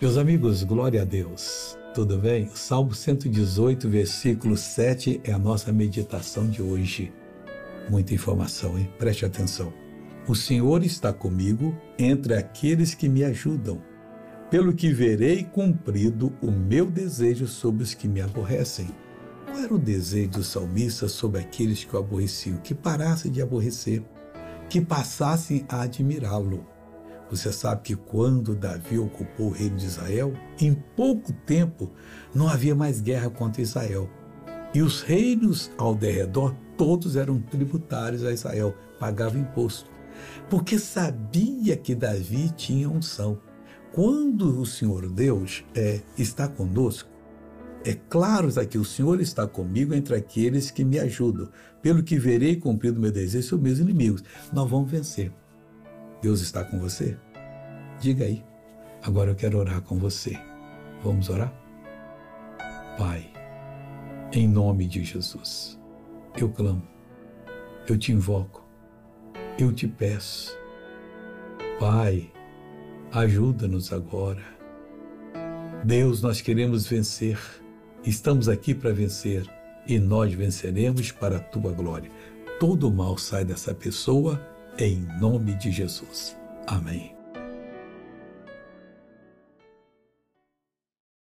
Meus amigos, glória a Deus. Tudo bem? Salmo 118, versículo 7 é a nossa meditação de hoje. Muita informação, hein? Preste atenção. O Senhor está comigo entre aqueles que me ajudam, pelo que verei cumprido o meu desejo sobre os que me aborrecem. Qual era o desejo do salmista sobre aqueles que o aborreciam? Que parassem de aborrecer, que passassem a admirá-lo você sabe que quando Davi ocupou o reino de Israel, em pouco tempo não havia mais guerra contra Israel. E os reinos ao derredor todos eram tributários a Israel, pagavam imposto. Porque sabia que Davi tinha unção. Quando o Senhor Deus é, está conosco, é claro aqui, o Senhor está comigo entre aqueles que me ajudam. Pelo que verei cumprido meu desejo sobre meus inimigos. Nós vamos vencer. Deus está com você? Diga aí. Agora eu quero orar com você. Vamos orar? Pai, em nome de Jesus, eu clamo, eu te invoco, eu te peço. Pai, ajuda-nos agora. Deus, nós queremos vencer. Estamos aqui para vencer e nós venceremos para a tua glória. Todo mal sai dessa pessoa em nome de Jesus. Amém.